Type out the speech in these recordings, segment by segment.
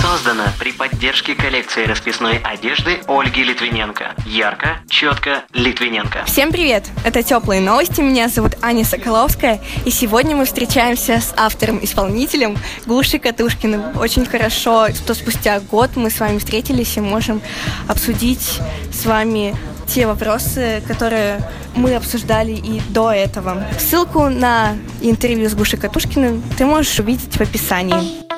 Создано при поддержке коллекции расписной одежды Ольги Литвиненко. Ярко, четко, Литвиненко. Всем привет! Это «Теплые новости», меня зовут Аня Соколовская, и сегодня мы встречаемся с автором-исполнителем Глуши Катушкиным. Очень хорошо, что спустя год мы с вами встретились и можем обсудить с вами те вопросы, которые мы обсуждали и до этого. Ссылку на интервью с Гушей Катушкиным ты можешь увидеть в описании.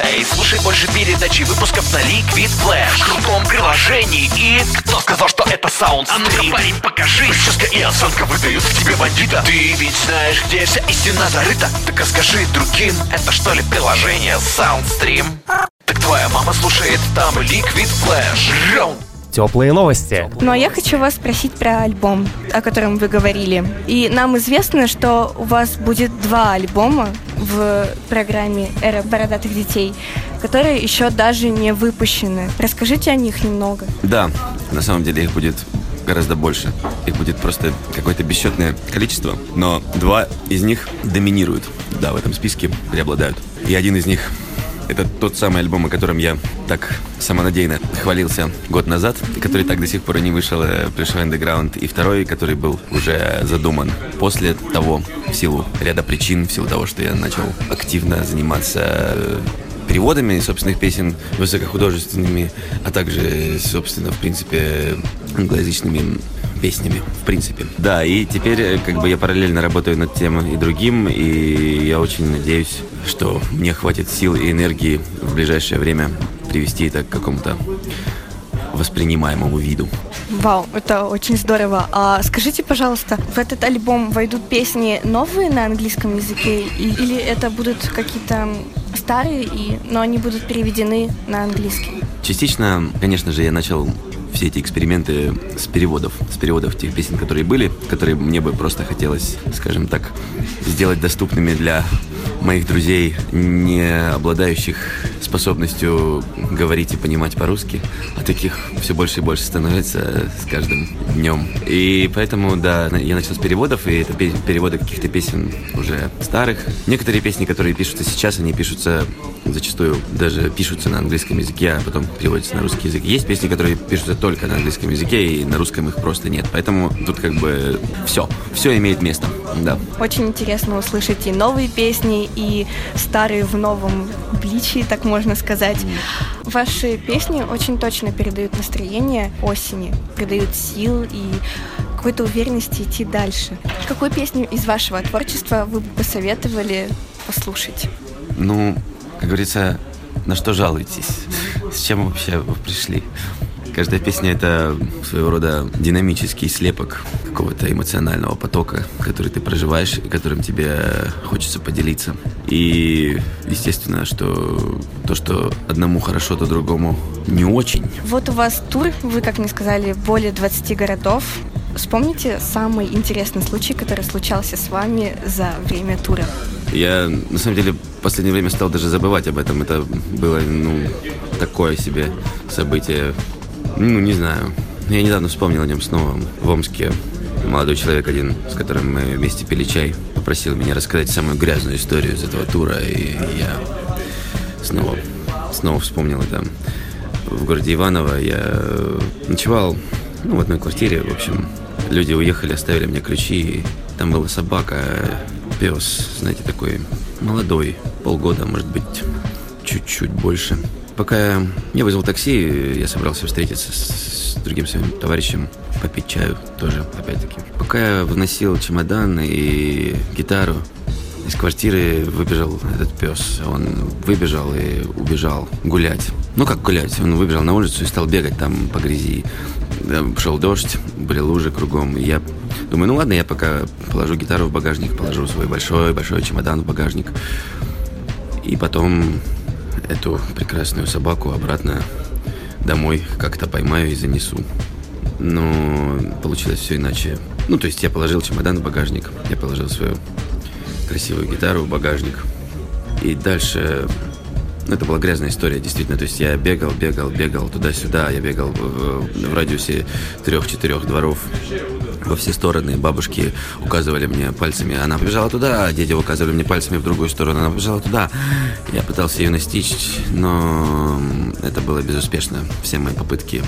Эй, слушай больше передачи выпусков на Liquid Flash. В крутом приложении и... Кто сказал, что это саунд А ну-ка, парень, покажи. Прическа и осанка выдают в тебе бандита. Ты ведь знаешь, где вся истина зарыта. Так а скажи другим, это что ли приложение Soundstream? Так твоя мама слушает там Liquid Flash. Раунд Теплые новости. Ну а я хочу вас спросить про альбом, о котором вы говорили. И нам известно, что у вас будет два альбома в программе «Эра бородатых детей», которые еще даже не выпущены. Расскажите о них немного. Да, на самом деле их будет гораздо больше. Их будет просто какое-то бесчетное количество, но два из них доминируют, да, в этом списке преобладают. И один из них это тот самый альбом, о котором я так самонадеянно хвалился год назад, который так до сих пор и не вышел, э, пришел Underground. И второй, который был уже задуман после того, в силу ряда причин, в силу того, что я начал активно заниматься э, переводами собственных песен высокохудожественными, а также, собственно, в принципе, англоязычными песнями, в принципе. Да, и теперь э, как бы я параллельно работаю над тем и другим, и я очень надеюсь, что мне хватит сил и энергии в ближайшее время привести это к какому-то воспринимаемому виду. Вау, это очень здорово. А скажите, пожалуйста, в этот альбом войдут песни новые на английском языке или это будут какие-то старые, и, но они будут переведены на английский? Частично, конечно же, я начал все эти эксперименты с переводов, с переводов тех песен, которые были, которые мне бы просто хотелось, скажем так, сделать доступными для моих друзей, не обладающих способностью говорить и понимать по-русски, а таких все больше и больше становится с каждым днем. И поэтому, да, я начал с переводов, и это пе- переводы каких-то песен уже старых. Некоторые песни, которые пишутся сейчас, они пишутся зачастую даже пишутся на английском языке, а потом переводятся на русский язык. Есть песни, которые пишутся только на английском языке, и на русском их просто нет. Поэтому тут как бы все, все имеет место, да. Очень интересно услышать и новые песни, и старые в новом обличии, так можно сказать. Ваши песни очень точно передают настроение осени, придают сил и какой-то уверенности идти дальше. Какую песню из вашего творчества вы бы посоветовали послушать? Ну, как говорится, на что жалуетесь? С чем вообще вы пришли? Каждая песня — это своего рода динамический слепок какого-то эмоционального потока, который ты проживаешь и которым тебе хочется поделиться. И естественно, что то, что одному хорошо, то другому не очень. Вот у вас тур, вы, как мне сказали, более 20 городов. Вспомните самый интересный случай, который случался с вами за время тура. Я, на самом деле, в последнее время стал даже забывать об этом. Это было, ну, такое себе событие. Ну, не знаю. Я недавно вспомнил о нем снова. В Омске молодой человек один, с которым мы вместе пили чай, попросил меня рассказать самую грязную историю из этого тура. И я снова, снова вспомнил это. В городе Иваново я ночевал ну, в одной квартире. В общем, люди уехали, оставили мне ключи. И там была собака, пес, знаете, такой молодой, полгода, может быть, чуть-чуть больше. Пока я, вызвал такси, я собрался встретиться с, с другим своим товарищем, попить чаю тоже, опять-таки. Пока я выносил чемодан и гитару, из квартиры выбежал этот пес. Он выбежал и убежал гулять. Ну, как гулять? Он выбежал на улицу и стал бегать там по грязи. Шел дождь, были лужи кругом. И я думаю, ну ладно, я пока положу гитару в багажник, положу свой большой-большой чемодан в багажник. И потом эту прекрасную собаку обратно домой как-то поймаю и занесу. Но получилось все иначе. Ну, то есть я положил чемодан в багажник, я положил свою красивую гитару в багажник. И дальше ну, это была грязная история, действительно. То есть я бегал, бегал, бегал туда-сюда. Я бегал в, в радиусе трех-четырех дворов во все стороны. Бабушки указывали мне пальцами. Она побежала туда, а дети указывали мне пальцами в другую сторону. Она побежала туда. Я пытался ее настичь, но это было безуспешно. Все мои попытки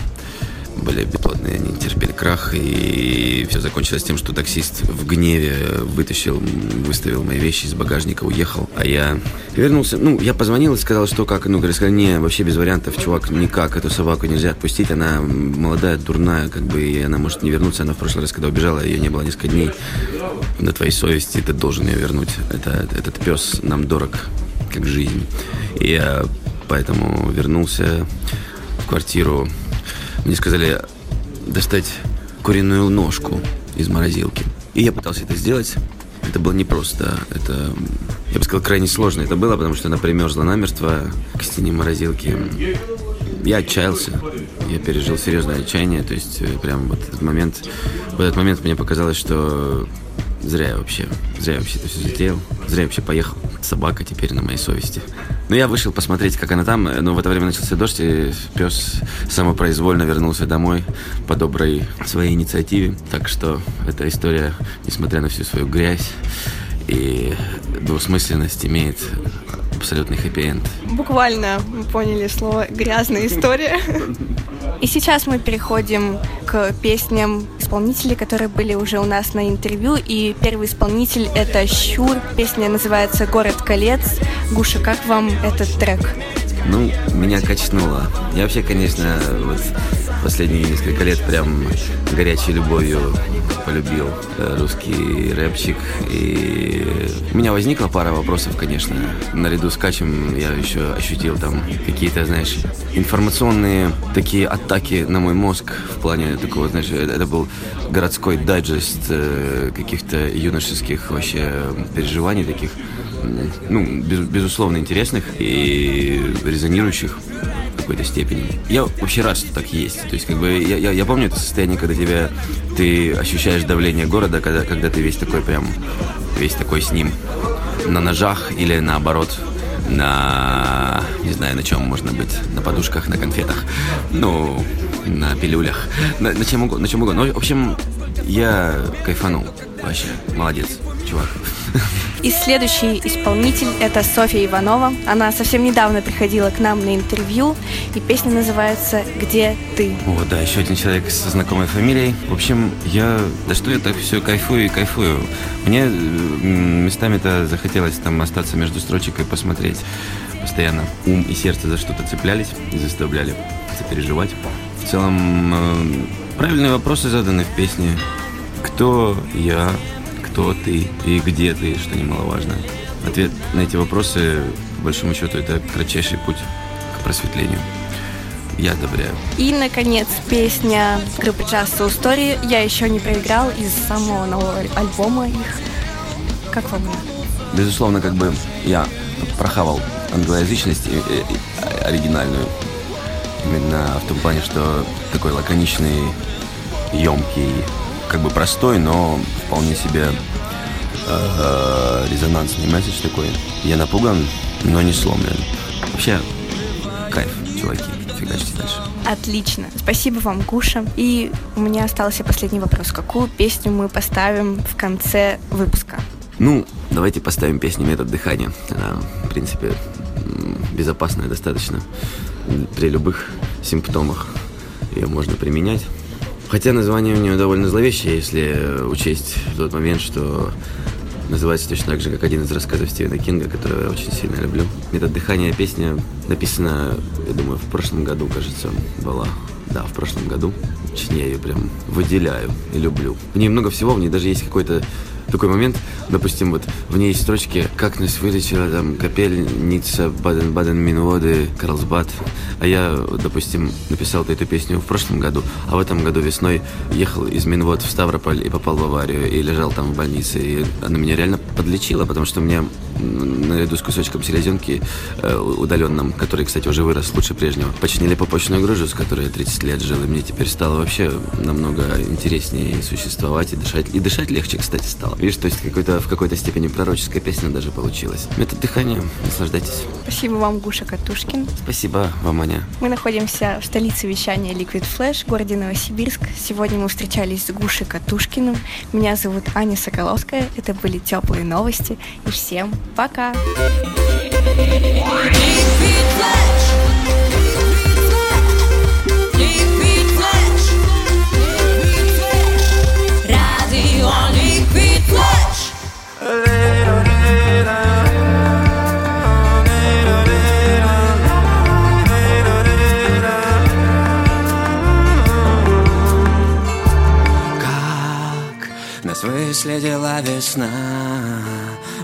были бесплодные, они терпели крах, и все закончилось тем, что таксист в гневе вытащил, выставил мои вещи из багажника, уехал, а я вернулся, ну, я позвонил и сказал, что как, ну, сказали, не, вообще без вариантов, чувак, никак, эту собаку нельзя отпустить, она молодая, дурная, как бы, и она может не вернуться, она в прошлый раз, когда убежала, ее не было несколько дней, на твоей совести ты должен ее вернуть, это, этот пес нам дорог, как жизнь, и я поэтому вернулся в квартиру, мне сказали достать куриную ножку из морозилки. И я пытался это сделать. Это было непросто. Это, я бы сказал, крайне сложно это было, потому что она примерзла намертво к стене морозилки. Я отчаялся. Я пережил серьезное отчаяние. То есть, э, прям вот этот момент... В этот момент мне показалось, что зря я вообще, зря я вообще это все затеял. Зря я вообще поехал. Собака теперь на моей совести. Но я вышел посмотреть, как она там, но в это время начался дождь, и пес самопроизвольно вернулся домой по доброй своей инициативе. Так что эта история, несмотря на всю свою грязь и двусмысленность, имеет абсолютный хэппи-энд. Буквально мы поняли слово «грязная история». И сейчас мы переходим к песням исполнителей, которые были уже у нас на интервью. И первый исполнитель — это Щур. Песня называется «Город колец». Гуша, как вам этот трек? Ну, меня качнуло. Я вообще, конечно, вот последние несколько лет прям горячей любовью полюбил э, русский рэпчик. И у меня возникла пара вопросов, конечно. Наряду с Качем я еще ощутил там какие-то, знаешь, информационные такие атаки на мой мозг в плане такого, знаешь, это был городской дайджест э, каких-то юношеских вообще переживаний таких, ну, без, безусловно, интересных и резонирующих какой-то степени. Я вообще рад, что так есть. То есть, как бы, я, я, я помню это состояние, когда тебя, ты ощущаешь давление города, когда, когда ты весь такой прям, весь такой с ним на ножах или наоборот на, не знаю, на чем можно быть, на подушках, на конфетах, ну, на пилюлях, на, на чем угодно, на чем угодно. Ну, в общем, я кайфанул, вообще, молодец, чувак. И следующий исполнитель – это Софья Иванова. Она совсем недавно приходила к нам на интервью, и песня называется «Где ты?». О, да, еще один человек со знакомой фамилией. В общем, я... Да что я так все кайфую и кайфую. Мне местами-то захотелось там остаться между строчек и посмотреть. Постоянно ум и сердце за что-то цеплялись и заставляли сопереживать. В целом, э, правильные вопросы заданы в песне. Кто я, кто ты и где ты, что немаловажно. Ответ на эти вопросы, по большому счету, это кратчайший путь к просветлению. Я одобряю. И, наконец, песня группы Just So Story «Я еще не проиграл» из самого нового альбома их. Как вам? Безусловно, как бы я прохавал англоязычность оригинальную. Именно в том плане, что такой лаконичный, емкий, как бы простой, но вполне себе резонансный месседж такой. Я напуган, но не сломлен. Вообще, кайф, чуваки. Фигачьте дальше. Отлично. Спасибо вам, Гуша. И у меня остался последний вопрос. Какую песню мы поставим в конце выпуска? Ну, давайте поставим песню «Метод дыхания». Она, в принципе, безопасная достаточно. При любых симптомах ее можно применять. Хотя название у нее довольно зловещее, если учесть в тот момент, что называется точно так же, как один из рассказов Стивена Кинга, который я очень сильно люблю. «Метод дыхания» песня написана, я думаю, в прошлом году, кажется, была. Да, в прошлом году. Очень я ее прям выделяю и люблю. В ней много всего, в ней даже есть какой-то такой момент, допустим, вот в ней есть строчки «Как нас вылечила там капельница Баден-Баден Минводы Карлсбад». А я, допустим, написал эту песню в прошлом году, а в этом году весной ехал из Минвод в Ставрополь и попал в аварию, и лежал там в больнице, и она меня реально подлечила, потому что мне наряду с кусочком селезенки э, удаленным, который, кстати, уже вырос лучше прежнего, починили попочную грыжу, с которой я 30 лет жил, и мне теперь стало вообще намного интереснее существовать и дышать. И дышать легче, кстати, стало. Видишь, то есть какой-то, в какой-то степени пророческая песня даже получилась. Метод дыхания, наслаждайтесь. Спасибо вам, Гуша Катушкин. Спасибо вам, Аня. Мы находимся в столице вещания Liquid Flash, городе Новосибирск. Сегодня мы встречались с Гушей Катушкиным. Меня зовут Аня Соколовская. Это были теплые новости. И всем пока! Radio весна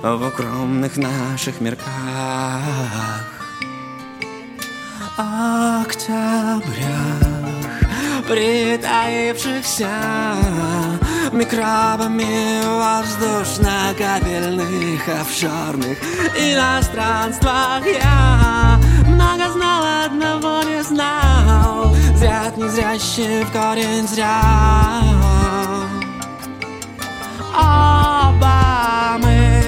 В укромных наших мирках Октябрях Притаившихся Микробами воздушно-капельных офшорных Иностранствах я много знал, одного не знал. Зря не зрящий в корень зря Оба мы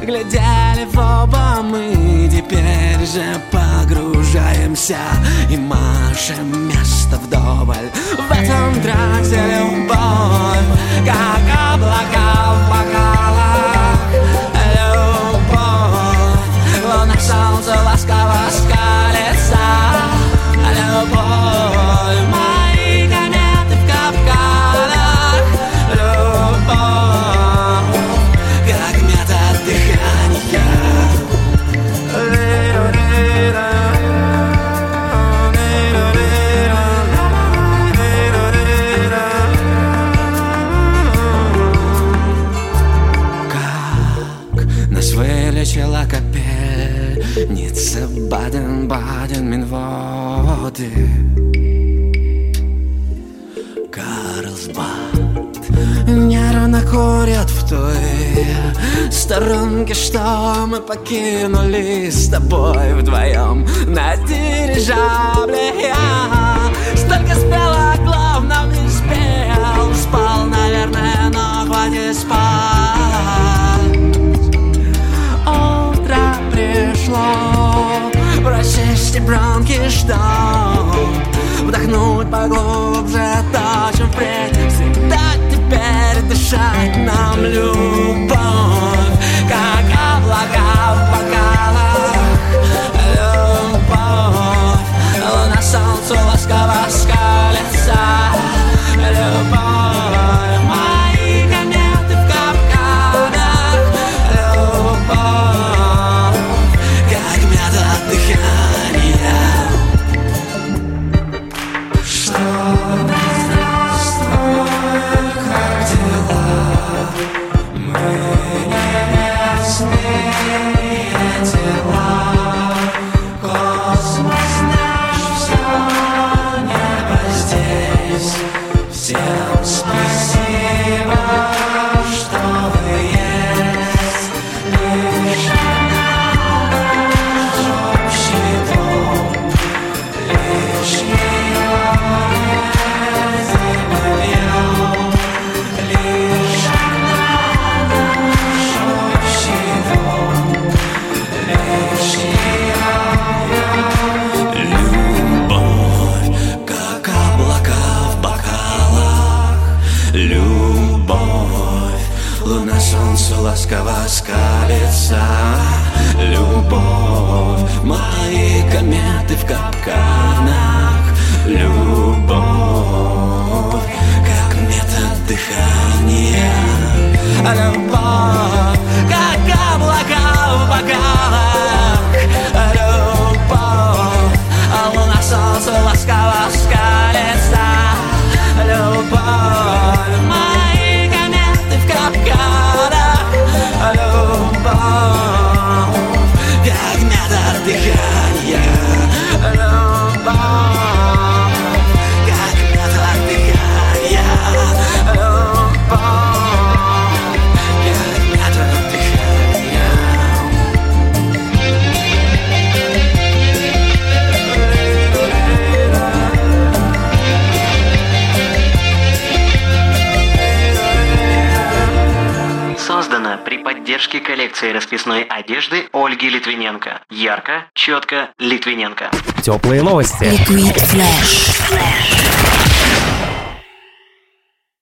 глядели в оба мы Теперь же погружаемся и машем место вдоволь. В этом тракте сторонке, что мы покинули с тобой вдвоем На дирижабле. Я столько спел, а главное не спел Спал, наверное, но хватит спать. Утро пришло Прочисти бронки, что Вдохнуть поглубже то, чем впредь. Всегда теперь дышать нам любовь коллекцией расписной одежды Ольги Литвиненко. Ярко, четко, Литвиненко. Теплые новости. Liquid Flash. Flash.